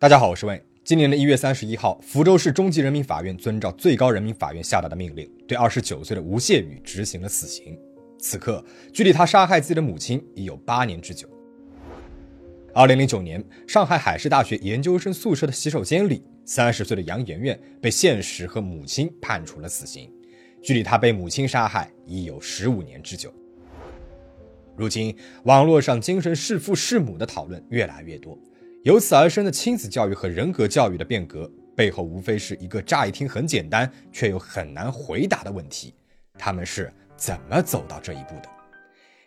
大家好，我是魏。今年的一月三十一号，福州市中级人民法院遵照最高人民法院下达的命令，对二十九岁的吴谢宇执行了死刑。此刻，距离他杀害自己的母亲已有八年之久。二零零九年，上海海事大学研究生宿舍的洗手间里，三十岁的杨媛媛被现实和母亲判处了死刑，距离他被母亲杀害已有十五年之久。如今，网络上精神弑父弑母的讨论越来越多。由此而生的亲子教育和人格教育的变革，背后无非是一个乍一听很简单却又很难回答的问题：他们是怎么走到这一步的？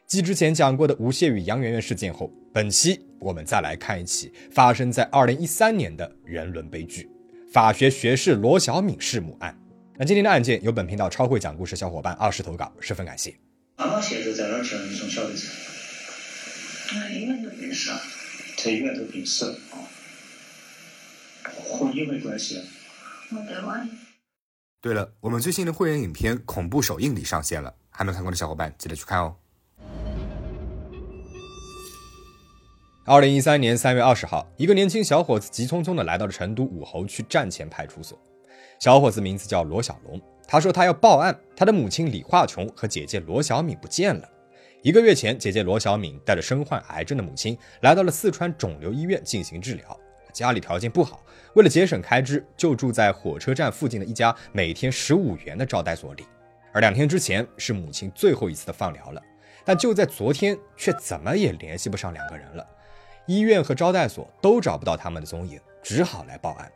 继之前讲过的吴谢与杨媛媛事件后，本期我们再来看一起发生在二零一三年的人伦悲剧——法学学士罗小敏弑母案。那今天的案件由本频道超会讲故事小伙伴二十投稿，十分感谢。妈妈现在在哪儿？你从小的时候，那医院都病死了。在医院都病死了，和你没关系。对了，我们最新的会员影片《恐怖首映礼》上线了，还没看过的小伙伴记得去看哦。二零一三年三月二十号，一个年轻小伙子急匆匆的来到了成都武侯区站前派出所。小伙子名字叫罗小龙，他说他要报案，他的母亲李化琼和姐姐罗小敏不见了。一个月前，姐姐罗小敏带着身患癌症的母亲来到了四川肿瘤医院进行治疗。家里条件不好，为了节省开支，就住在火车站附近的一家每天十五元的招待所里。而两天之前是母亲最后一次的放疗了，但就在昨天，却怎么也联系不上两个人了。医院和招待所都找不到他们的踪影，只好来报案。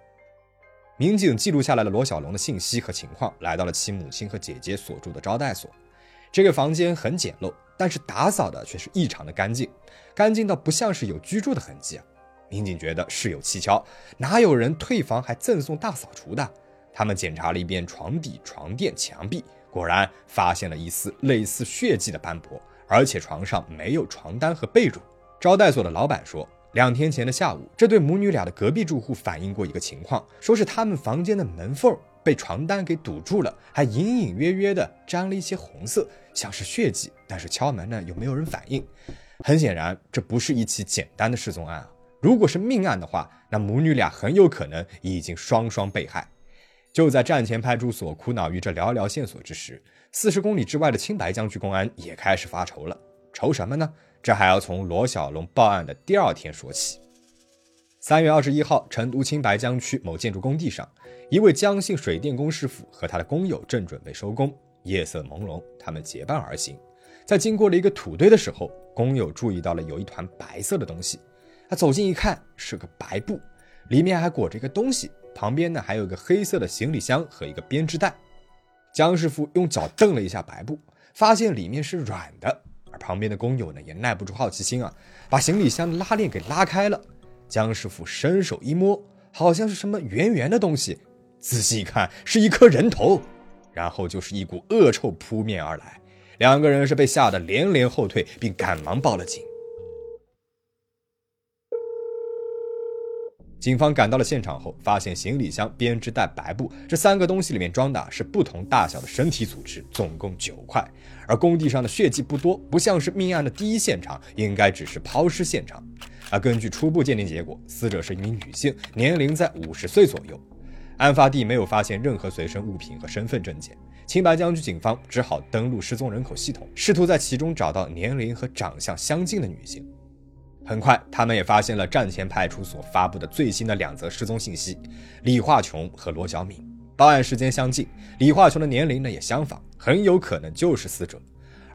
民警记录下来了罗小龙的信息和情况，来到了其母亲和姐姐所住的招待所。这个房间很简陋。但是打扫的却是异常的干净，干净到不像是有居住的痕迹啊！民警觉得事有蹊跷，哪有人退房还赠送大扫除的？他们检查了一遍床底、床垫、墙壁，果然发现了一丝类似血迹的斑驳，而且床上没有床单和被褥。招待所的老板说，两天前的下午，这对母女俩的隔壁住户反映过一个情况，说是他们房间的门缝。被床单给堵住了，还隐隐约约的沾了一些红色，像是血迹。但是敲门呢，又没有人反应。很显然，这不是一起简单的失踪案啊！如果是命案的话，那母女俩很有可能已经双双被害。就在站前派出所苦恼于这寥寥线索之时，四十公里之外的青白江区公安也开始发愁了。愁什么呢？这还要从罗小龙报案的第二天说起。三月二十一号，成都青白江区某建筑工地上。一位江姓水电工师傅和他的工友正准备收工，夜色朦胧，他们结伴而行，在经过了一个土堆的时候，工友注意到了有一团白色的东西，他走近一看，是个白布，里面还裹着一个东西，旁边呢还有一个黑色的行李箱和一个编织袋。江师傅用脚蹬了一下白布，发现里面是软的，而旁边的工友呢也耐不住好奇心啊，把行李箱的拉链给拉开了，江师傅伸手一摸，好像是什么圆圆的东西。仔细一看，是一颗人头，然后就是一股恶臭扑面而来，两个人是被吓得连连后退，并赶忙报了警。警方赶到了现场后，发现行李箱、编织袋、白布这三个东西里面装的是不同大小的身体组织，总共九块。而工地上的血迹不多，不像是命案的第一现场，应该只是抛尸现场。而根据初步鉴定结果，死者是一名女性，年龄在五十岁左右。案发地没有发现任何随身物品和身份证件，青白江区警方只好登录失踪人口系统，试图在其中找到年龄和长相相近的女性。很快，他们也发现了站前派出所发布的最新的两则失踪信息：李化琼和罗小敏。报案时间相近，李化琼的年龄呢也相仿，很有可能就是死者。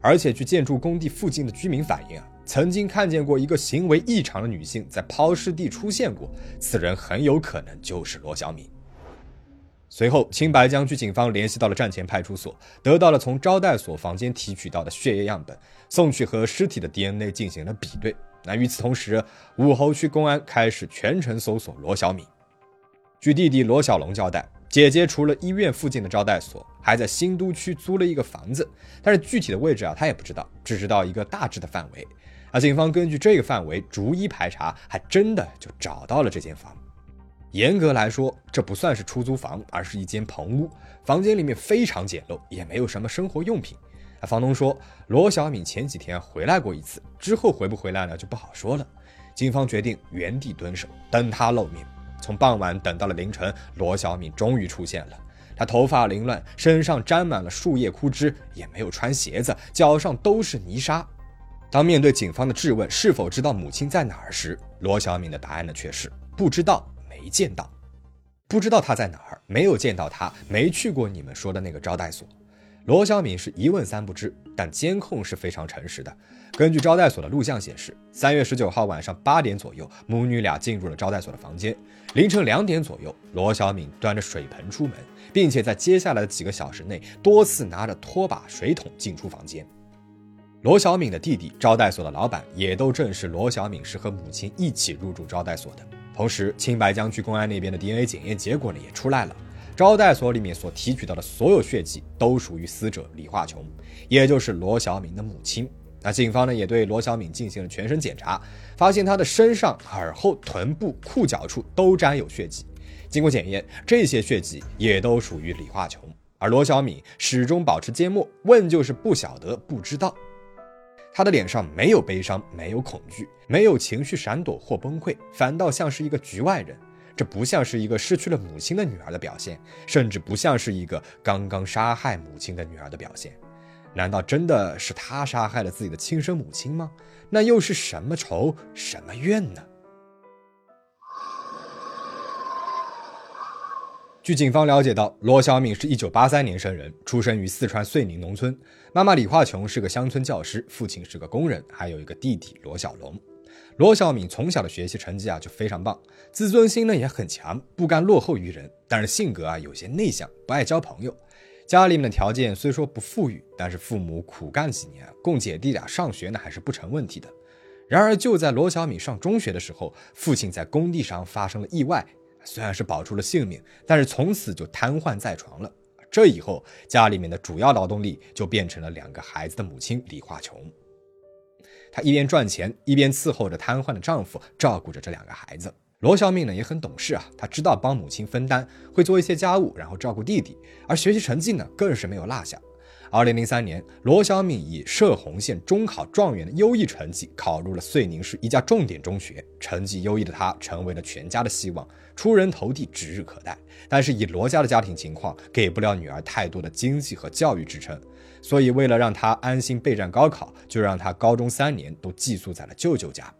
而且，据建筑工地附近的居民反映啊，曾经看见过一个行为异常的女性在抛尸地出现过，此人很有可能就是罗小敏。随后，青白江区警方联系到了站前派出所，得到了从招待所房间提取到的血液样本，送去和尸体的 DNA 进行了比对。那与此同时，武侯区公安开始全程搜索罗小敏。据弟弟罗小龙交代，姐姐除了医院附近的招待所，还在新都区租了一个房子，但是具体的位置啊，他也不知道，只知道一个大致的范围。而警方根据这个范围逐一排查，还真的就找到了这间房。严格来说，这不算是出租房，而是一间棚屋。房间里面非常简陋，也没有什么生活用品。房东说，罗小敏前几天回来过一次，之后回不回来呢，就不好说了。警方决定原地蹲守，等他露面。从傍晚等到了凌晨，罗小敏终于出现了。她头发凌乱，身上沾满了树叶枯枝，也没有穿鞋子，脚上都是泥沙。当面对警方的质问是否知道母亲在哪儿时，罗小敏的答案呢却是不知道，没见到，不知道她在哪儿，没有见到她，没去过你们说的那个招待所。罗小敏是一问三不知，但监控是非常诚实的。根据招待所的录像显示，三月十九号晚上八点左右，母女俩进入了招待所的房间。凌晨两点左右，罗小敏端着水盆出门，并且在接下来的几个小时内多次拿着拖把、水桶进出房间。罗小敏的弟弟，招待所的老板，也都证实罗小敏是和母亲一起入住招待所的。同时，青白江区公安那边的 DNA 检验结果呢也出来了。招待所里面所提取到的所有血迹都属于死者李化琼，也就是罗小敏的母亲。那警方呢也对罗小敏进行了全身检查，发现她的身上、耳后、臀部、裤脚处都沾有血迹。经过检验，这些血迹也都属于李化琼。而罗小敏始终保持缄默，问就是不晓得、不知道。他的脸上没有悲伤，没有恐惧，没有情绪闪躲或崩溃，反倒像是一个局外人。这不像是一个失去了母亲的女儿的表现，甚至不像是一个刚刚杀害母亲的女儿的表现。难道真的是他杀害了自己的亲生母亲吗？那又是什么仇什么怨呢？据警方了解到，罗小敏是一九八三年生人，出生于四川遂宁农村。妈妈李化琼是个乡村教师，父亲是个工人，还有一个弟弟罗小龙。罗小敏从小的学习成绩啊就非常棒，自尊心呢也很强，不甘落后于人，但是性格啊有些内向，不爱交朋友。家里面的条件虽说不富裕，但是父母苦干几年，供姐弟俩上学呢还是不成问题的。然而就在罗小敏上中学的时候，父亲在工地上发生了意外，虽然是保住了性命，但是从此就瘫痪在床了。这以后，家里面的主要劳动力就变成了两个孩子的母亲李化琼。她一边赚钱，一边伺候着瘫痪的丈夫，照顾着这两个孩子。罗小敏呢也很懂事啊，她知道帮母亲分担，会做一些家务，然后照顾弟弟，而学习成绩呢更是没有落下。二零零三年，罗小敏以射洪县中考状元的优异成绩考入了遂宁市一家重点中学，成绩优异的她成为了全家的希望，出人头地指日可待。但是以罗家的家庭情况，给不了女儿太多的经济和教育支撑。所以，为了让他安心备战高考，就让他高中三年都寄宿在了舅舅家。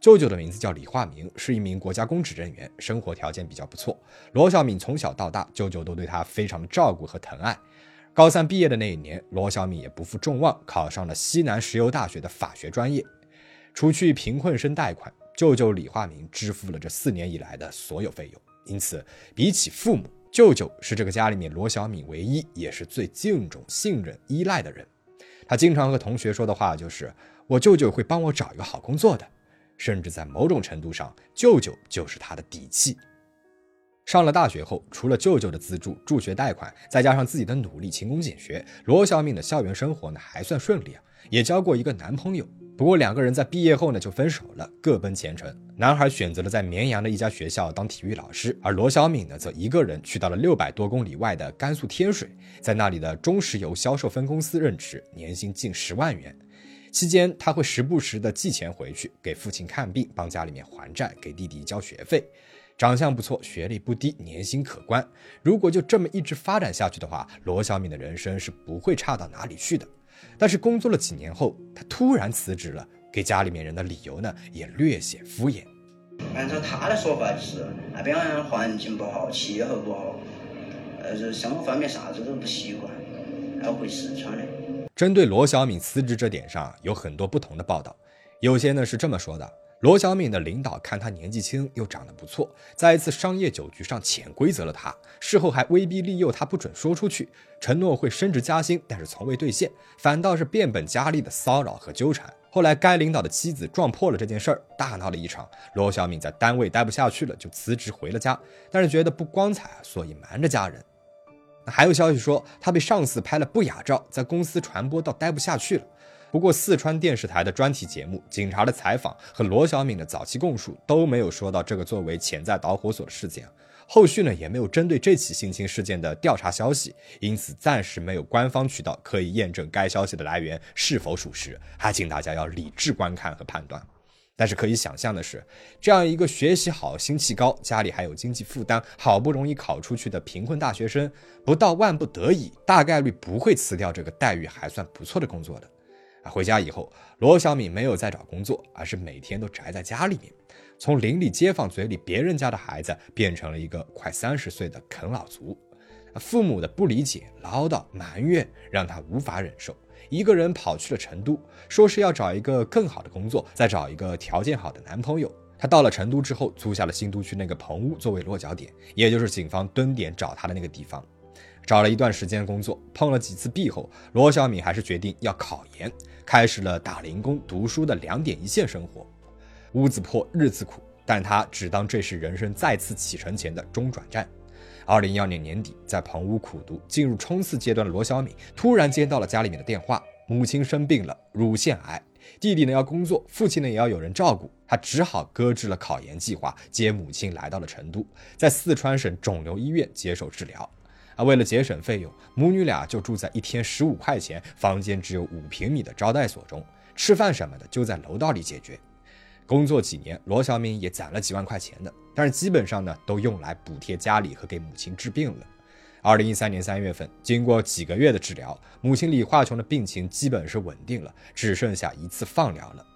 舅舅的名字叫李化明，是一名国家公职人员，生活条件比较不错。罗小敏从小到大，舅舅都对他非常的照顾和疼爱。高三毕业的那一年，罗小敏也不负众望，考上了西南石油大学的法学专业。除去贫困生贷款，舅舅李化明支付了这四年以来的所有费用。因此，比起父母。舅舅是这个家里面罗小敏唯一也是最敬重、信任、依赖的人。他经常和同学说的话就是：“我舅舅会帮我找一个好工作的。”甚至在某种程度上，舅舅就是他的底气。上了大学后，除了舅舅的资助、助学贷款，再加上自己的努力、勤工俭学，罗小敏的校园生活呢还算顺利啊，也交过一个男朋友。不过两个人在毕业后呢就分手了，各奔前程。男孩选择了在绵阳的一家学校当体育老师，而罗小敏呢则一个人去到了六百多公里外的甘肃天水，在那里的中石油销售分公司任职，年薪近十万元。期间他会时不时的寄钱回去给父亲看病，帮家里面还债，给弟弟交学费。长相不错，学历不低，年薪可观。如果就这么一直发展下去的话，罗小敏的人生是不会差到哪里去的。但是工作了几年后，他突然辞职了，给家里面人的理由呢，也略显敷衍。按照他的说法，就是那边环境不好，气候不好，呃，这生活方面啥子都不习惯，要回四川的。针对罗小敏辞职这点上，有很多不同的报道，有些呢是这么说的。罗小敏的领导看他年纪轻又长得不错，在一次商业酒局上潜规则了他，事后还威逼利诱他不准说出去，承诺会升职加薪，但是从未兑现，反倒是变本加厉的骚扰和纠缠。后来该领导的妻子撞破了这件事儿，大闹了一场。罗小敏在单位待不下去了，就辞职回了家，但是觉得不光彩，所以瞒着家人。还有消息说她被上司拍了不雅照，在公司传播到待不下去了。不过，四川电视台的专题节目、警察的采访和罗小敏的早期供述都没有说到这个作为潜在导火索的事件。后续呢，也没有针对这起性侵事件的调查消息，因此暂时没有官方渠道可以验证该消息的来源是否属实。还请大家要理智观看和判断。但是可以想象的是，这样一个学习好、心气高、家里还有经济负担、好不容易考出去的贫困大学生，不到万不得已，大概率不会辞掉这个待遇还算不错的工作的。啊，回家以后，罗小敏没有再找工作，而是每天都宅在家里面，从邻里街坊嘴里别人家的孩子，变成了一个快三十岁的啃老族。父母的不理解、唠叨、埋怨，让他无法忍受。一个人跑去了成都，说是要找一个更好的工作，再找一个条件好的男朋友。他到了成都之后，租下了新都区那个棚屋作为落脚点，也就是警方蹲点找他的那个地方。找了一段时间工作，碰了几次壁后，罗小敏还是决定要考研，开始了打零工、读书的两点一线生活。屋子破，日子苦，但他只当这是人生再次启程前的中转站。二零一二年年底，在棚屋苦读、进入冲刺阶段的罗小敏，突然接到了家里面的电话，母亲生病了，乳腺癌，弟弟呢要工作，父亲呢也要有人照顾，他只好搁置了考研计划，接母亲来到了成都，在四川省肿瘤医院接受治疗。啊，为了节省费用，母女俩就住在一天十五块钱、房间只有五平米的招待所中，吃饭什么的就在楼道里解决。工作几年，罗小敏也攒了几万块钱的，但是基本上呢都用来补贴家里和给母亲治病了。二零一三年三月份，经过几个月的治疗，母亲李化琼的病情基本是稳定了，只剩下一次放疗了。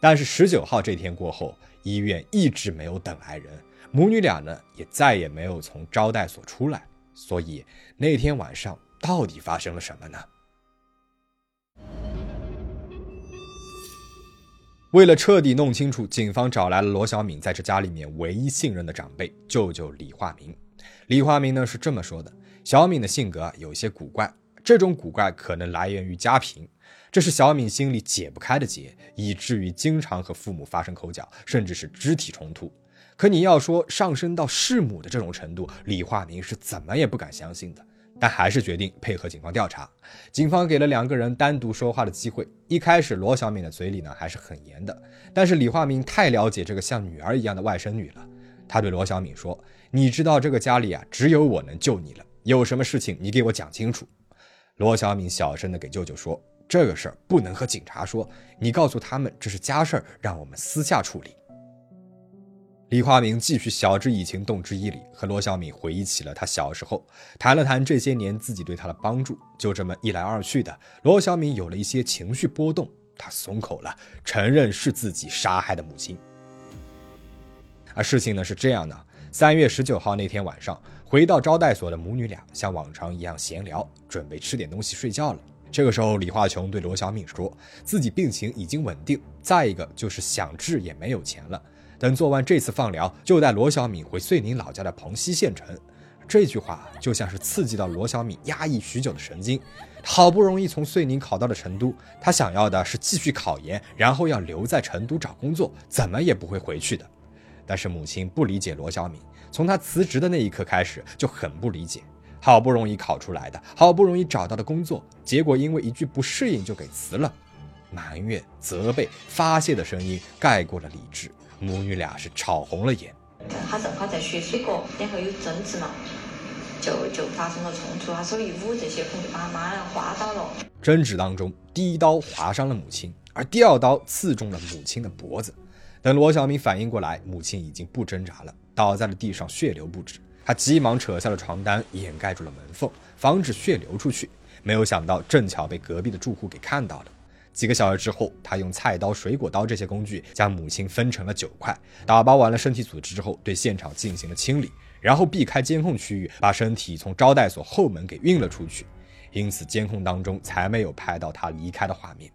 但是十九号这天过后，医院一直没有等来人，母女俩呢也再也没有从招待所出来。所以那天晚上到底发生了什么呢？为了彻底弄清楚，警方找来了罗小敏在这家里面唯一信任的长辈舅舅李化明。李化明呢是这么说的：小敏的性格有些古怪，这种古怪可能来源于家贫，这是小敏心里解不开的结，以至于经常和父母发生口角，甚至是肢体冲突。可你要说上升到弑母的这种程度，李化明是怎么也不敢相信的。但还是决定配合警方调查。警方给了两个人单独说话的机会。一开始，罗小敏的嘴里呢还是很严的，但是李化明太了解这个像女儿一样的外甥女了。他对罗小敏说：“你知道这个家里啊，只有我能救你了。有什么事情你给我讲清楚。”罗小敏小声的给舅舅说：“这个事儿不能和警察说，你告诉他们这是家事儿，让我们私下处理。”李化明继续晓之以情，动之以理，和罗小敏回忆起了他小时候，谈了谈这些年自己对他的帮助。就这么一来二去的，罗小敏有了一些情绪波动，他松口了，承认是自己杀害的母亲。而事情呢是这样的：三月十九号那天晚上，回到招待所的母女俩像往常一样闲聊，准备吃点东西睡觉了。这个时候，李化琼对罗小敏说，自己病情已经稳定，再一个就是想治也没有钱了。等做完这次放疗，就带罗小敏回遂宁老家的蓬溪县城。这句话就像是刺激到罗小敏压抑许久的神经。好不容易从遂宁考到了成都，他想要的是继续考研，然后要留在成都找工作，怎么也不会回去的。但是母亲不理解罗小敏，从他辞职的那一刻开始就很不理解。好不容易考出来的，好不容易找到的工作，结果因为一句不适应就给辞了。埋怨、责备、发泄的声音盖过了理智。母女俩是吵红了眼。他正好在学水果，然后有争执嘛，就就发生了冲突。他手一捂，这些可能就把他妈划倒了。争执当中，第一刀划伤了母亲，而第二刀刺中了母亲的脖子。等罗小明反应过来，母亲已经不挣扎了，倒在了地上，血流不止。他急忙扯下了床单，掩盖住了门缝，防止血流出去。没有想到，正巧被隔壁的住户给看到了。几个小时之后，他用菜刀、水果刀这些工具将母亲分成了九块，打包完了身体组织之后，对现场进行了清理，然后避开监控区域，把身体从招待所后门给运了出去。因此，监控当中才没有拍到他离开的画面。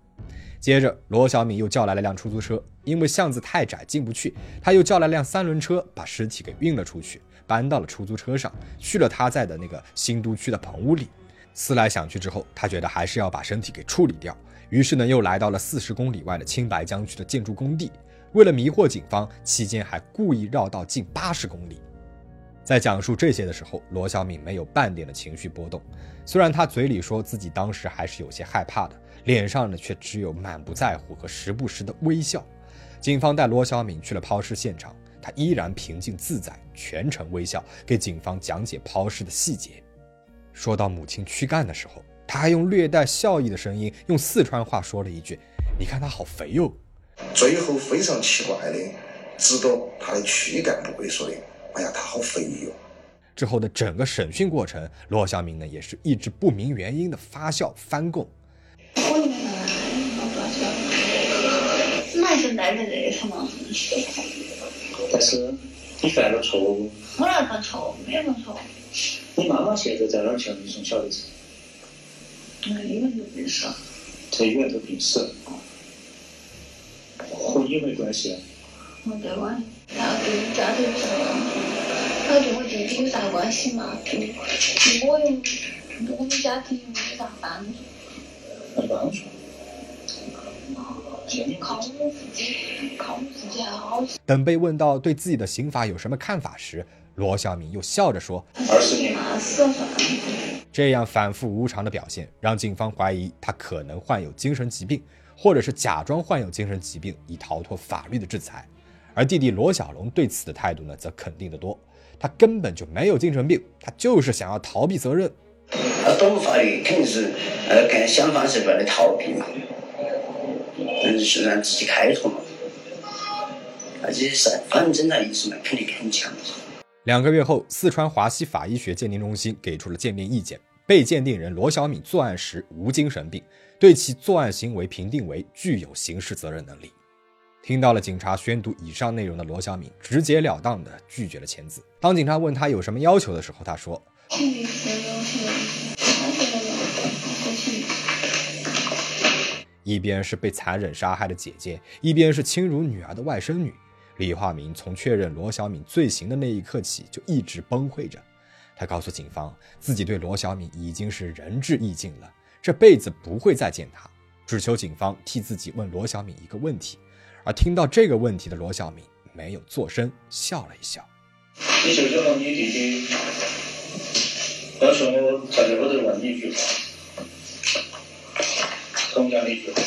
接着，罗小敏又叫来了辆出租车，因为巷子太窄进不去，他又叫来辆三轮车，把尸体给运了出去，搬到了出租车上，去了他在的那个新都区的棚屋里。思来想去之后，他觉得还是要把身体给处理掉。于是呢，又来到了四十公里外的青白江区的建筑工地。为了迷惑警方，期间还故意绕道近八十公里。在讲述这些的时候，罗小敏没有半点的情绪波动。虽然他嘴里说自己当时还是有些害怕的，脸上呢却只有满不在乎和时不时的微笑。警方带罗小敏去了抛尸现场，他依然平静自在，全程微笑，给警方讲解抛尸的细节。说到母亲躯干的时候。他还用略带笑意的声音，用四川话说了一句：“你看他好肥哟。”最后非常奇怪的，直到他的躯干部会说的：“哎呀，他好肥哟。”之后的整个审讯过程，罗小明呢也是一直不明原因的发笑翻供。但是你犯了错误，我哪犯错误？没犯错误。你妈妈现在在哪儿瞧？你从小的时候，在医院都病死了。在医院都病死了，和你没关系啊。没得关系，那跟我家庭有啥关系？那跟我弟弟有啥关系嘛？跟跟我有，跟我们家庭有啥帮助？没帮助。靠我自己，靠我自己好。等被问到对自己的刑法有什么看法时，罗小敏又笑着说：“二十年。”这样反复无常的表现，让警方怀疑他可能患有精神疾病，或者是假装患有精神疾病以逃脱法律的制裁。而弟弟罗小龙对此的态度呢，则肯定的多。他根本就没有精神病，他就是想要逃避责任。他懂法律，肯定是呃敢想方设法的逃避嘛，嗯，是让自己开脱嘛。而且是反侦查意识嘛，肯定很强。两个月后，四川华西法医学鉴定中心给出了鉴定意见，被鉴定人罗小敏作案时无精神病，对其作案行为评定为具有刑事责任能力。听到了警察宣读以上内容的罗小敏，直截了当地拒绝了签字。当警察问他有什么要求的时候，他说：“一边是被残忍杀害的姐姐，一边是亲如女儿的外甥女。”李化明从确认罗小敏罪行的那一刻起，就一直崩溃着。他告诉警方，自己对罗小敏已经是仁至义尽了，这辈子不会再见她，只求警方替自己问罗小敏一个问题。而听到这个问题的罗小敏没有作声，笑了一笑。你舅舅和你弟弟要求我在这问你一句话，同样的一句话：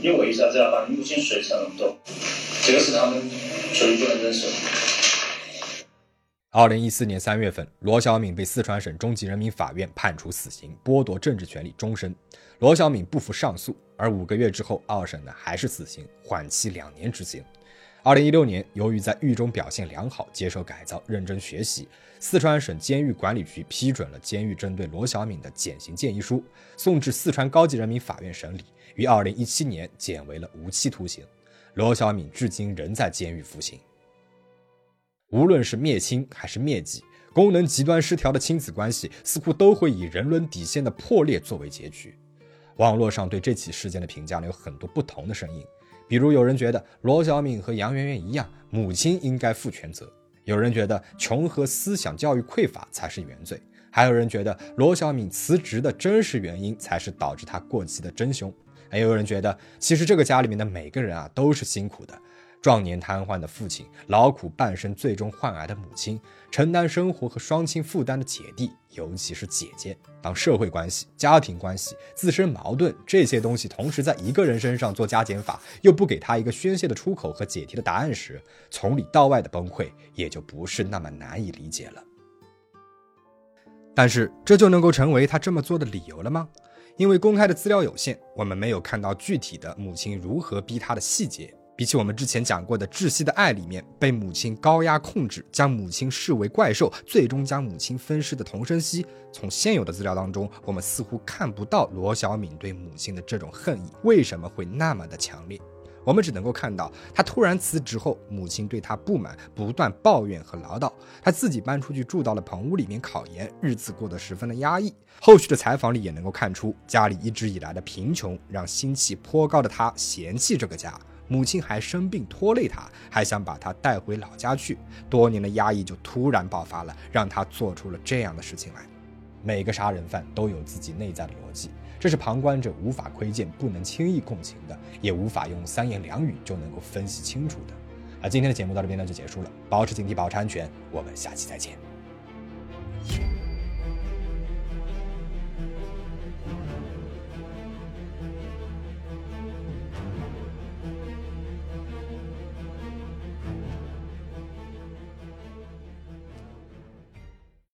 你为啥子要把你母亲睡成那么多？这个是他们最不能忍受。二零一四年三月份，罗小敏被四川省中级人民法院判处死刑，剥夺政治权利终身。罗小敏不服上诉，而五个月之后，二审呢还是死刑，缓期两年执行。二零一六年，由于在狱中表现良好，接受改造，认真学习，四川省监狱管理局批准了监狱针对罗小敏的减刑建议书，送至四川高级人民法院审理，于二零一七年减为了无期徒刑。罗小敏至今仍在监狱服刑。无论是灭亲还是灭己，功能极端失调的亲子关系似乎都会以人伦底线的破裂作为结局。网络上对这起事件的评价呢有很多不同的声音，比如有人觉得罗小敏和杨媛媛一样，母亲应该负全责；有人觉得穷和思想教育匮乏才是原罪；还有人觉得罗小敏辞职的真实原因才是导致她过气的真凶。还有人觉得，其实这个家里面的每个人啊都是辛苦的：壮年瘫痪的父亲，劳苦半生最终患癌的母亲，承担生活和双亲负担的姐弟，尤其是姐姐。当社会关系、家庭关系、自身矛盾这些东西同时在一个人身上做加减法，又不给他一个宣泄的出口和解题的答案时，从里到外的崩溃也就不是那么难以理解了。但是，这就能够成为他这么做的理由了吗？因为公开的资料有限，我们没有看到具体的母亲如何逼他的细节。比起我们之前讲过的《窒息的爱》里面被母亲高压控制，将母亲视为怪兽，最终将母亲分尸的童生熙，从现有的资料当中，我们似乎看不到罗小敏对母亲的这种恨意为什么会那么的强烈。我们只能够看到，他突然辞职后，母亲对他不满，不断抱怨和唠叨。他自己搬出去住到了棚屋里面考研，日子过得十分的压抑。后续的采访里也能够看出，家里一直以来的贫穷让心气颇高的他嫌弃这个家。母亲还生病拖累他，还想把他带回老家去。多年的压抑就突然爆发了，让他做出了这样的事情来。每个杀人犯都有自己内在的逻辑。这是旁观者无法窥见、不能轻易共情的，也无法用三言两语就能够分析清楚的。那今天的节目到这边呢就结束了，保持警惕，保持安全，我们下期再见。